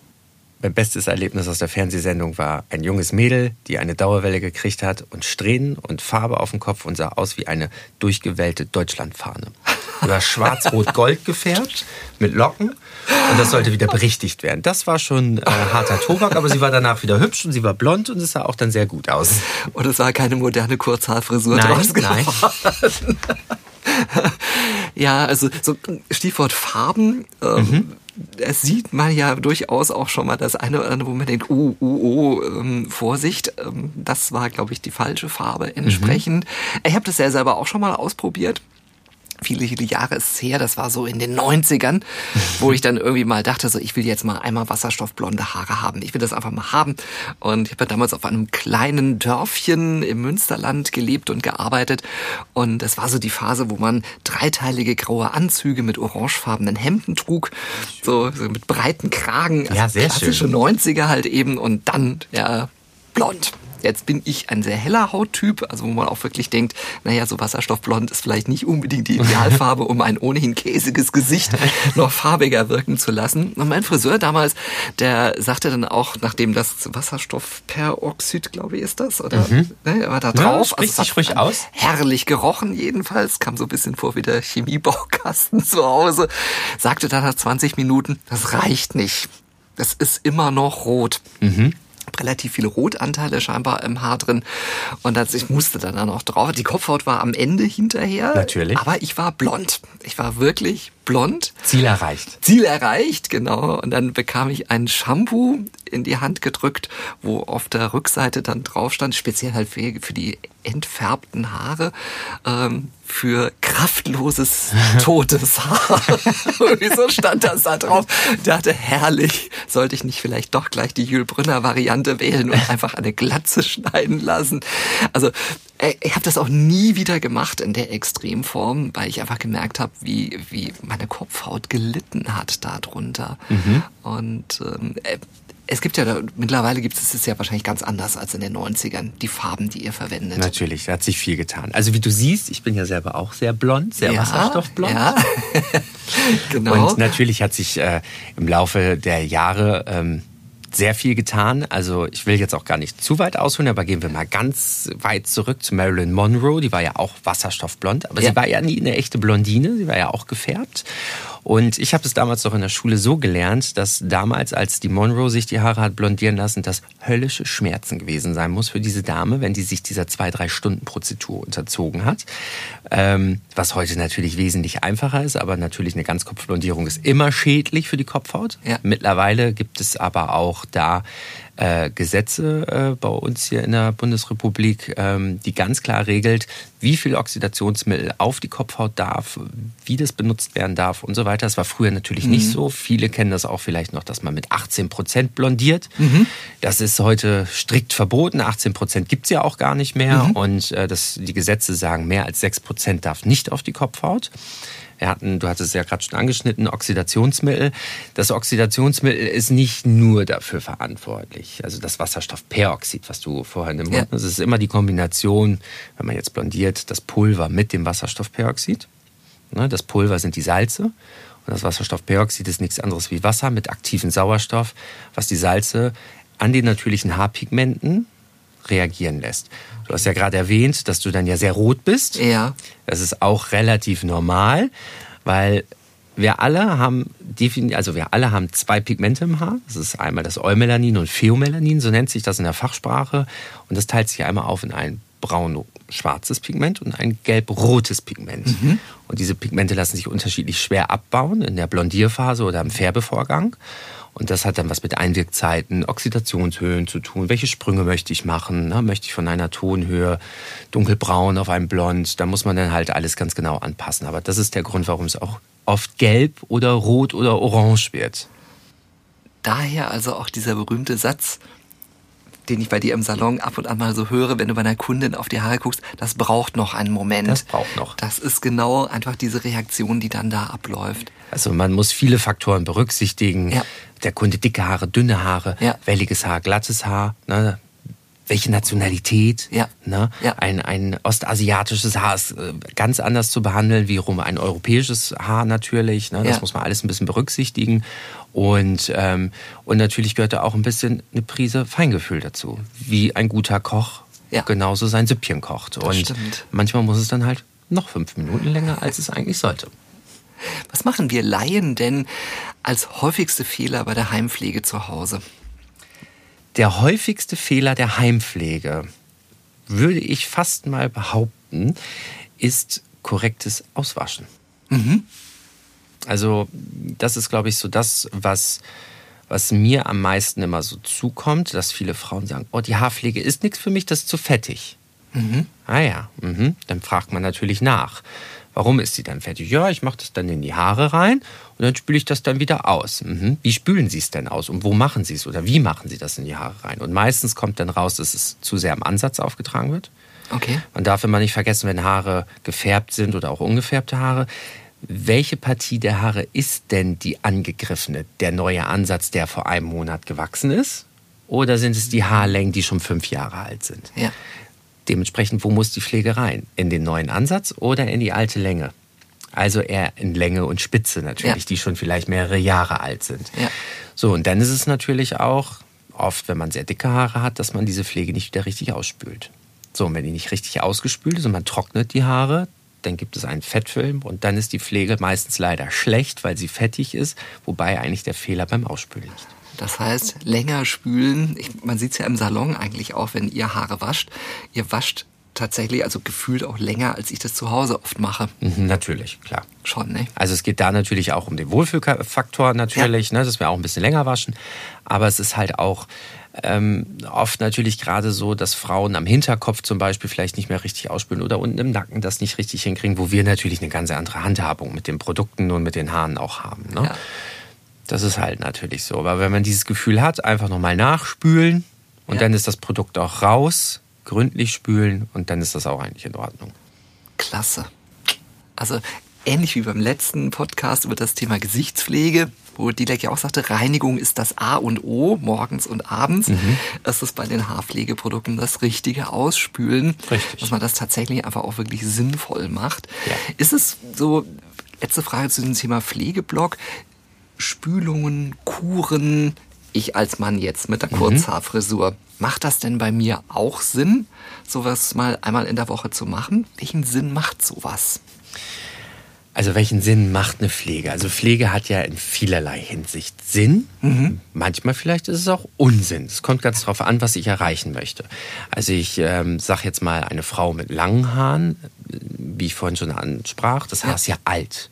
S2: Mein bestes Erlebnis aus der Fernsehsendung war ein junges Mädel, die eine Dauerwelle gekriegt hat und Strähnen und Farbe auf dem Kopf und sah aus wie eine durchgewellte Deutschlandfahne. Sie war schwarz-rot-gold gefärbt mit Locken und das sollte wieder berichtigt werden. Das war schon äh, harter Tobak, aber sie war danach wieder hübsch und sie war blond und es sah auch dann sehr gut aus.
S1: Und es war keine moderne Kurzhaarfrisur
S2: nein, draus nein.
S1: ja, also so Stichwort Farben. Ähm, mhm es sieht man ja durchaus auch schon mal das eine oder andere, wo man denkt, oh, oh, oh, ähm, Vorsicht, ähm, das war, glaube ich, die falsche Farbe entsprechend. Mhm. Ich habe das ja selber auch schon mal ausprobiert viele, viele Jahre ist es her, das war so in den 90ern, wo ich dann irgendwie mal dachte, so ich will jetzt mal einmal wasserstoffblonde Haare haben. Ich will das einfach mal haben. Und ich habe damals auf einem kleinen Dörfchen im Münsterland gelebt und gearbeitet. Und es war so die Phase, wo man dreiteilige graue Anzüge mit orangefarbenen Hemden trug, so, so mit breiten Kragen.
S2: Also ja, sehr
S1: klassische
S2: schön.
S1: 90er halt eben und dann ja blond. Jetzt bin ich ein sehr heller Hauttyp, also wo man auch wirklich denkt, naja, so Wasserstoffblond ist vielleicht nicht unbedingt die Idealfarbe, um ein ohnehin käsiges Gesicht noch farbiger wirken zu lassen. Und mein Friseur damals, der sagte dann auch, nachdem das Wasserstoffperoxid, glaube ich, ist das, oder? Mhm. Ne, war da drauf.
S2: Ja, spricht also, sich ruhig aus.
S1: Herrlich gerochen jedenfalls, kam so ein bisschen vor wie der Chemiebaukasten zu Hause. Sagte dann nach 20 Minuten, das reicht nicht. Das ist immer noch rot. Mhm relativ viele Rotanteile scheinbar im Haar drin. Und das, ich musste dann auch drauf. Die Kopfhaut war am Ende hinterher.
S2: Natürlich.
S1: Aber ich war blond. Ich war wirklich blond.
S2: Ziel erreicht.
S1: Ziel erreicht, genau. Und dann bekam ich ein Shampoo in die Hand gedrückt, wo auf der Rückseite dann drauf stand, speziell halt für, für die entfärbten Haare, ähm, für kraftloses, totes Haar. Wieso stand das da drauf? Ich dachte, herrlich, sollte ich nicht vielleicht doch gleich die Jules Brünner Variante wählen und einfach eine Glatze schneiden lassen. Also äh, ich habe das auch nie wieder gemacht in der Extremform, weil ich einfach gemerkt habe, wie, wie meine Kopfhaut gelitten hat darunter. Mhm. Und ähm, äh, es gibt ja, mittlerweile gibt es es ja wahrscheinlich ganz anders als in den 90ern, die Farben, die ihr verwendet.
S2: Natürlich, da hat sich viel getan. Also wie du siehst, ich bin ja selber auch sehr blond, sehr ja, wasserstoffblond. Ja, genau. Und natürlich hat sich äh, im Laufe der Jahre ähm, sehr viel getan. Also ich will jetzt auch gar nicht zu weit ausholen, aber gehen wir mal ganz weit zurück zu Marilyn Monroe. Die war ja auch wasserstoffblond, aber ja. sie war ja nie eine echte Blondine. Sie war ja auch gefärbt. Und ich habe es damals noch in der Schule so gelernt, dass damals, als die Monroe sich die Haare hat blondieren lassen, das höllische Schmerzen gewesen sein muss für diese Dame, wenn die sich dieser zwei, drei Stunden Prozedur unterzogen hat. Ähm, was heute natürlich wesentlich einfacher ist, aber natürlich eine Ganzkopfblondierung ist immer schädlich für die Kopfhaut. Ja. Mittlerweile gibt es aber auch da äh, Gesetze äh, bei uns hier in der Bundesrepublik, ähm, die ganz klar regelt, wie viel Oxidationsmittel auf die Kopfhaut darf, wie das benutzt werden darf und so weiter. Das war früher natürlich mhm. nicht so. Viele kennen das auch vielleicht noch, dass man mit 18 Prozent blondiert. Mhm. Das ist heute strikt verboten. 18 Prozent gibt es ja auch gar nicht mehr. Mhm. Und äh, das, die Gesetze sagen, mehr als 6 Prozent darf nicht auf die Kopfhaut. Wir hatten, du hattest es ja gerade schon angeschnitten, Oxidationsmittel. Das Oxidationsmittel ist nicht nur dafür verantwortlich. Also das Wasserstoffperoxid, was du vorhin im Mund ja. das ist immer die Kombination, wenn man jetzt blondiert, das Pulver mit dem Wasserstoffperoxid. Ne, das Pulver sind die Salze und das Wasserstoffperoxid ist nichts anderes wie Wasser mit aktivem Sauerstoff, was die Salze an den natürlichen Haarpigmenten reagieren lässt. Du hast ja gerade erwähnt, dass du dann ja sehr rot bist.
S1: Ja.
S2: Das ist auch relativ normal, weil wir alle haben also wir alle haben zwei Pigmente im Haar. Das ist einmal das Eumelanin und Pheomelanin, so nennt sich das in der Fachsprache. Und das teilt sich einmal auf in ein braun-schwarzes Pigment und ein gelb-rotes Pigment. Mhm. Und diese Pigmente lassen sich unterschiedlich schwer abbauen in der Blondierphase oder im Färbevorgang. Und das hat dann was mit Einwirkzeiten, Oxidationshöhen zu tun. Welche Sprünge möchte ich machen? Na, möchte ich von einer Tonhöhe dunkelbraun auf ein Blond? Da muss man dann halt alles ganz genau anpassen. Aber das ist der Grund, warum es auch oft gelb oder rot oder orange wird.
S1: Daher also auch dieser berühmte Satz, den ich bei dir im Salon ab und an mal so höre, wenn du bei einer Kundin auf die Haare guckst, das braucht noch einen Moment.
S2: Das braucht noch.
S1: Das ist genau einfach diese Reaktion, die dann da abläuft.
S2: Also man muss viele Faktoren berücksichtigen. Ja. Der Kunde dicke Haare, dünne Haare, ja. welliges Haar, glattes Haar. Ne? Welche Nationalität. Ja. Ne? Ja. Ein, ein ostasiatisches Haar ist äh, ganz anders zu behandeln, wie rum ein europäisches Haar natürlich. Ne? Das ja. muss man alles ein bisschen berücksichtigen. Und, ähm, und natürlich gehört da auch ein bisschen eine Prise Feingefühl dazu. Wie ein guter Koch ja. genauso sein Süppchen kocht. Das und stimmt. manchmal muss es dann halt noch fünf Minuten länger, als es eigentlich sollte.
S1: Was machen wir Laien denn als häufigste Fehler bei der Heimpflege zu Hause?
S2: Der häufigste Fehler der Heimpflege, würde ich fast mal behaupten, ist korrektes Auswaschen. Mhm. Also das ist, glaube ich, so das, was, was mir am meisten immer so zukommt, dass viele Frauen sagen, oh, die Haarpflege ist nichts für mich, das ist zu fettig. Mhm. Ah ja, mhm. dann fragt man natürlich nach. Warum ist sie dann fertig? Ja, ich mache das dann in die Haare rein und dann spüle ich das dann wieder aus. Mhm. Wie spülen Sie es denn aus und wo machen Sie es oder wie machen Sie das in die Haare rein? Und meistens kommt dann raus, dass es zu sehr am Ansatz aufgetragen wird.
S1: Okay.
S2: Man darf immer nicht vergessen, wenn Haare gefärbt sind oder auch ungefärbte Haare, welche Partie der Haare ist denn die angegriffene, der neue Ansatz, der vor einem Monat gewachsen ist? Oder sind es die Haarlängen, die schon fünf Jahre alt sind?
S1: Ja.
S2: Dementsprechend, wo muss die Pflege rein? In den neuen Ansatz oder in die alte Länge? Also eher in Länge und Spitze natürlich, ja. die schon vielleicht mehrere Jahre alt sind.
S1: Ja.
S2: So, und dann ist es natürlich auch oft, wenn man sehr dicke Haare hat, dass man diese Pflege nicht wieder richtig ausspült. So, und wenn die nicht richtig ausgespült ist und man trocknet die Haare, dann gibt es einen Fettfilm und dann ist die Pflege meistens leider schlecht, weil sie fettig ist, wobei eigentlich der Fehler beim Ausspülen liegt.
S1: Das heißt, länger spülen. Ich, man sieht es ja im Salon eigentlich auch, wenn ihr Haare wascht. Ihr wascht tatsächlich, also gefühlt auch länger, als ich das zu Hause oft mache.
S2: Mhm, natürlich, klar.
S1: Schon, ne?
S2: Also es geht da natürlich auch um den Wohlfühlfaktor natürlich, ja. ne, dass wir auch ein bisschen länger waschen. Aber es ist halt auch ähm, oft natürlich gerade so, dass Frauen am Hinterkopf zum Beispiel vielleicht nicht mehr richtig ausspülen oder unten im Nacken das nicht richtig hinkriegen, wo wir natürlich eine ganz andere Handhabung mit den Produkten und mit den Haaren auch haben. Ne? Ja. Das ist halt natürlich so. Aber wenn man dieses Gefühl hat, einfach nochmal nachspülen und ja. dann ist das Produkt auch raus, gründlich spülen und dann ist das auch eigentlich in Ordnung.
S1: Klasse. Also ähnlich wie beim letzten Podcast über das Thema Gesichtspflege, wo Dilek ja auch sagte, Reinigung ist das A und O, morgens und abends. Mhm. Das ist bei den Haarpflegeprodukten das richtige Ausspülen.
S2: Richtig.
S1: Dass man das tatsächlich einfach auch wirklich sinnvoll macht.
S2: Ja.
S1: Ist es so, letzte Frage zu dem Thema Pflegeblock, Spülungen, Kuren, ich als Mann jetzt mit der mhm. Kurzhaarfrisur, mhm. macht das denn bei mir auch Sinn, sowas mal einmal in der Woche zu machen? Welchen Sinn macht sowas?
S2: Also welchen Sinn macht eine Pflege? Also Pflege hat ja in vielerlei Hinsicht Sinn. Mhm. Manchmal vielleicht ist es auch Unsinn. Es kommt ganz darauf an, was ich erreichen möchte. Also ich ähm, sage jetzt mal eine Frau mit langen Haaren, wie ich vorhin schon ansprach, das Haar ja. ist ja alt.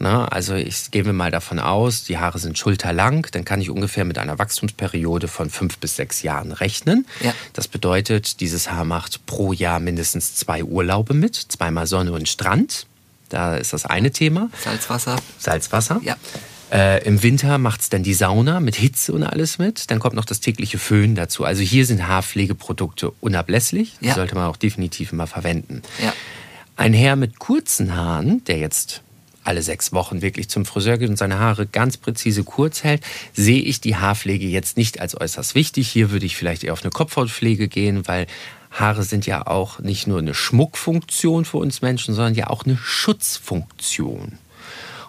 S2: Ne? Also ich gehe mal davon aus, die Haare sind schulterlang, dann kann ich ungefähr mit einer Wachstumsperiode von fünf bis sechs Jahren rechnen.
S1: Ja.
S2: Das bedeutet, dieses Haar macht pro Jahr mindestens zwei Urlaube mit, zweimal Sonne und Strand. Da ist das eine Thema.
S1: Salzwasser.
S2: Salzwasser.
S1: Ja.
S2: Äh, Im Winter macht es dann die Sauna mit Hitze und alles mit. Dann kommt noch das tägliche Föhn dazu. Also hier sind Haarpflegeprodukte unablässlich. Ja. Die sollte man auch definitiv immer verwenden.
S1: Ja.
S2: Ein Herr mit kurzen Haaren, der jetzt alle sechs Wochen wirklich zum Friseur geht und seine Haare ganz präzise kurz hält, sehe ich die Haarpflege jetzt nicht als äußerst wichtig. Hier würde ich vielleicht eher auf eine Kopfhautpflege gehen, weil Haare sind ja auch nicht nur eine Schmuckfunktion für uns Menschen, sondern ja auch eine Schutzfunktion.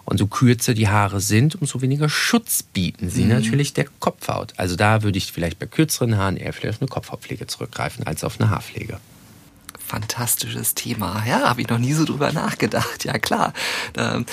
S2: Und so kürzer die Haare sind, umso weniger Schutz bieten sie mhm. natürlich der Kopfhaut. Also da würde ich vielleicht bei kürzeren Haaren eher vielleicht auf eine Kopfhautpflege zurückgreifen als auf eine Haarpflege
S1: fantastisches Thema. Ja, habe ich noch nie so drüber nachgedacht. Ja, klar. Ähm,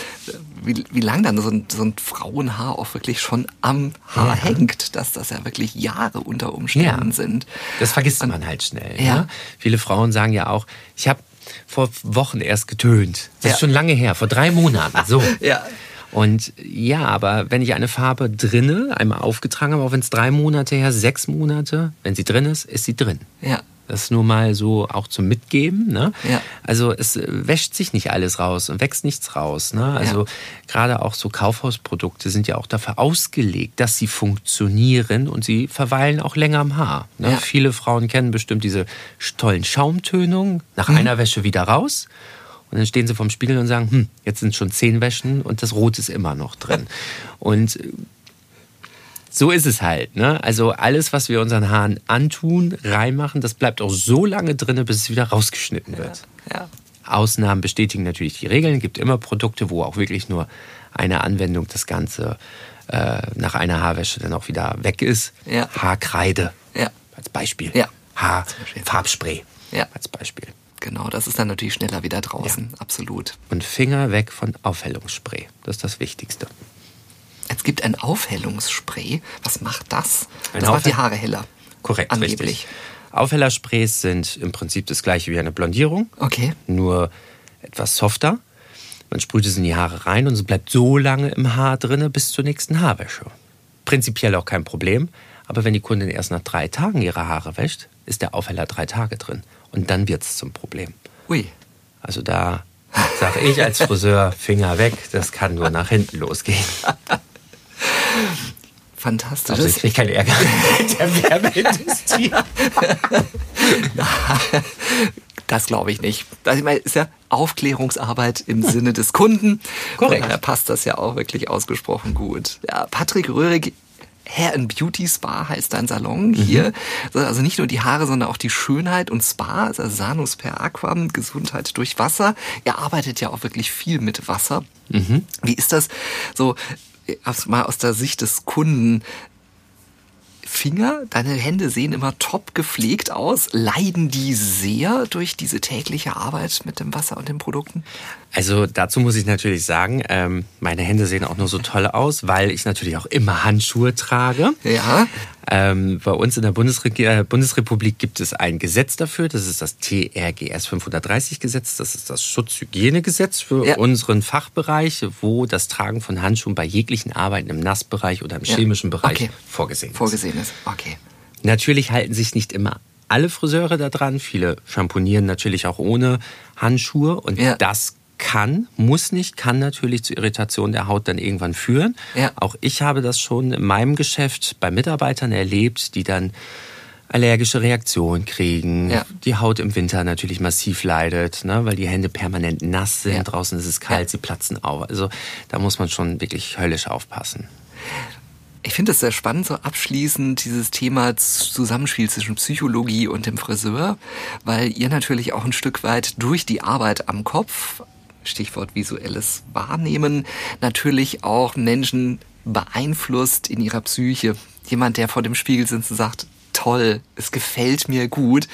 S1: wie, wie lang dann so ein, so ein Frauenhaar auch wirklich schon am Haar ja. hängt, dass das ja wirklich Jahre unter Umständen ja. sind.
S2: Das vergisst man halt schnell. Ja. Ne? Viele Frauen sagen ja auch, ich habe vor Wochen erst getönt. Das ja. ist schon lange her, vor drei Monaten. So. ja. Und ja, aber wenn ich eine Farbe drinne, einmal aufgetragen habe, auch wenn es drei Monate her, sechs Monate, wenn sie drin ist, ist sie drin. Ja. Das nur mal so auch zum Mitgeben. Ne? Ja. Also es wäscht sich nicht alles raus und wächst nichts raus. Ne? Also ja. gerade auch so Kaufhausprodukte sind ja auch dafür ausgelegt, dass sie funktionieren und sie verweilen auch länger am Haar. Ne? Ja. Viele Frauen kennen bestimmt diese tollen Schaumtönungen, nach mhm. einer Wäsche wieder raus. Und dann stehen sie vorm Spiegel und sagen, hm, jetzt sind schon zehn Wäschen und das Rot ist immer noch drin. Und so ist es halt. Ne? Also alles, was wir unseren Haaren antun, reinmachen, das bleibt auch so lange drin, bis es wieder rausgeschnitten wird. Ja, ja. Ausnahmen bestätigen natürlich die Regeln. Es gibt immer Produkte, wo auch wirklich nur eine Anwendung das Ganze äh, nach einer Haarwäsche dann auch wieder weg ist. Ja. Haarkreide als Beispiel. Ja. Haarfarbspray als Beispiel.
S1: Genau, das ist dann natürlich schneller wieder draußen. Absolut.
S2: Und Finger weg von Aufhellungsspray. Das ist das Wichtigste.
S1: Es gibt ein Aufhellungsspray. Was macht das? Ein das macht die Haare heller.
S2: Korrekt, angeblich. Richtig. Aufhellersprays sind im Prinzip das gleiche wie eine Blondierung. Okay. Nur etwas softer. Man sprüht es in die Haare rein und es bleibt so lange im Haar drin bis zur nächsten Haarwäsche. Prinzipiell auch kein Problem. Aber wenn die Kundin erst nach drei Tagen ihre Haare wäscht, ist der Aufheller drei Tage drin. Und dann wird es zum Problem. Ui. Also da sage ich als Friseur, Finger weg, das kann nur nach hinten losgehen.
S1: Fantastisch.
S2: Also ich kriege keinen Ärger mit der Werbeindustrie.
S1: Das glaube ich nicht. Das ist ja Aufklärungsarbeit im Sinne des Kunden. Korrekt. Da passt das ja auch wirklich ausgesprochen gut. Ja, Patrick Röhrig, Hair and Beauty Spa heißt dein Salon hier. Mhm. Also nicht nur die Haare, sondern auch die Schönheit und Spa, also Sanus per Aquam, Gesundheit durch Wasser. Ihr arbeitet ja auch wirklich viel mit Wasser. Mhm. Wie ist das so? Mal aus der Sicht des Kunden, Finger, deine Hände sehen immer top gepflegt aus. Leiden die sehr durch diese tägliche Arbeit mit dem Wasser und den Produkten?
S2: Also dazu muss ich natürlich sagen, ähm, meine Hände sehen auch nur so toll aus, weil ich natürlich auch immer Handschuhe trage. Ja. Ähm, bei uns in der Bundesre äh, Bundesrepublik gibt es ein Gesetz dafür, das ist das TRGS 530 Gesetz, das ist das Schutzhygienegesetz für ja. unseren Fachbereich, wo das Tragen von Handschuhen bei jeglichen Arbeiten im Nassbereich oder im chemischen ja. Bereich okay. vorgesehen ist.
S1: Vorgesehen ist, okay.
S2: Natürlich halten sich nicht immer alle Friseure da dran. Viele schamponieren natürlich auch ohne Handschuhe und ja. das kann, muss nicht, kann natürlich zu Irritationen der Haut dann irgendwann führen. Ja. Auch ich habe das schon in meinem Geschäft bei Mitarbeitern erlebt, die dann allergische Reaktionen kriegen, ja. die Haut im Winter natürlich massiv leidet, ne, weil die Hände permanent nass sind, ja. draußen ist es kalt, sie platzen auf. Also da muss man schon wirklich höllisch aufpassen.
S1: Ich finde es sehr spannend, so abschließend dieses Thema Zusammenspiel zwischen Psychologie und dem Friseur, weil ihr natürlich auch ein Stück weit durch die Arbeit am Kopf Stichwort visuelles Wahrnehmen, natürlich auch Menschen beeinflusst in ihrer Psyche. Jemand, der vor dem Spiegel sitzt und sagt, toll, es gefällt mir gut,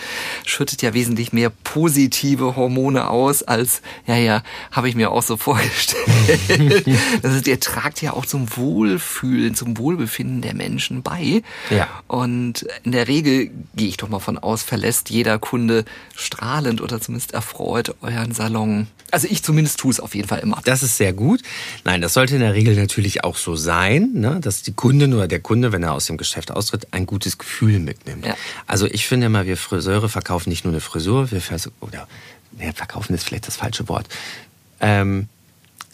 S1: schüttet ja wesentlich mehr positive Hormone aus, als, ja, ja, habe ich mir auch so vorgestellt. das ist, ihr tragt ja auch zum Wohlfühlen, zum Wohlbefinden der Menschen bei. Ja. Und in der Regel, gehe ich doch mal von aus, verlässt jeder Kunde strahlend oder zumindest erfreut euren Salon. Also ich zumindest tue es auf jeden Fall immer.
S2: Das ist sehr gut. Nein, das sollte in der Regel natürlich auch so sein, ne, dass die Kundin oder der Kunde, wenn er aus dem Geschäft austritt, ein gutes Gefühl mitnimmt. Ja. Also ich finde immer, wir Friseure verkaufen nicht nur eine Frisur, wir oder ja, verkaufen ist vielleicht das falsche Wort. Ähm,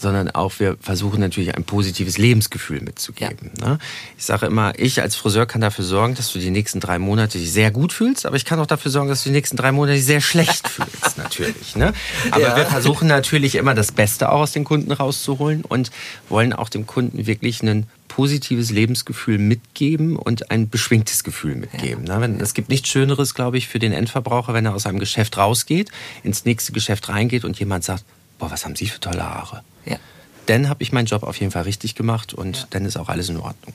S2: sondern auch wir versuchen natürlich ein positives Lebensgefühl mitzugeben. Ja. Ne? Ich sage immer, ich als Friseur kann dafür sorgen, dass du die nächsten drei Monate dich sehr gut fühlst, aber ich kann auch dafür sorgen, dass du die nächsten drei Monate dich sehr schlecht fühlst, natürlich. Ne? Aber ja. wir versuchen natürlich immer das Beste auch aus den Kunden rauszuholen und wollen auch dem Kunden wirklich ein positives Lebensgefühl mitgeben und ein beschwingtes Gefühl mitgeben. Ja. Ne? Es gibt nichts Schöneres, glaube ich, für den Endverbraucher, wenn er aus einem Geschäft rausgeht, ins nächste Geschäft reingeht und jemand sagt, boah, was haben Sie für tolle Haare. Ja. Dann habe ich meinen Job auf jeden Fall richtig gemacht und ja. dann ist auch alles in Ordnung.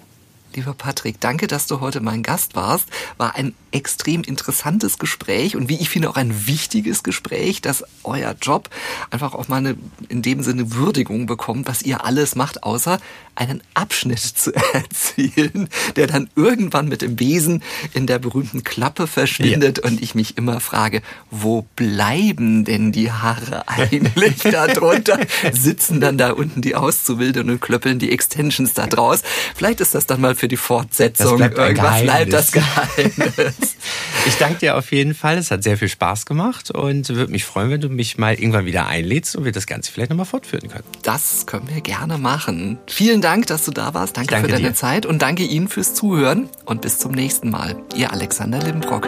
S1: Lieber Patrick, danke, dass du heute mein Gast warst. War ein extrem interessantes Gespräch und wie ich finde auch ein wichtiges Gespräch, dass euer Job einfach auch mal eine in dem Sinne Würdigung bekommt, was ihr alles macht, außer einen Abschnitt zu erzielen, der dann irgendwann mit dem Besen in der berühmten Klappe verschwindet ja. und ich mich immer frage, wo bleiben denn die Haare eigentlich da drunter? Sitzen dann da unten die Auszubildenden und klöppeln die Extensions da draus? Vielleicht ist das dann mal für die Fortsetzung.
S2: Das bleibt Irgendwas bleibt das Geheimnis. Ich danke dir auf jeden Fall. Es hat sehr viel Spaß gemacht und würde mich freuen, wenn du mich mal irgendwann wieder einlädst und wir das Ganze vielleicht nochmal fortführen können.
S1: Das können wir gerne machen. Vielen Dank, dass du da warst. Danke, danke für deine dir. Zeit und danke Ihnen fürs Zuhören und bis zum nächsten Mal. Ihr Alexander Limbrock.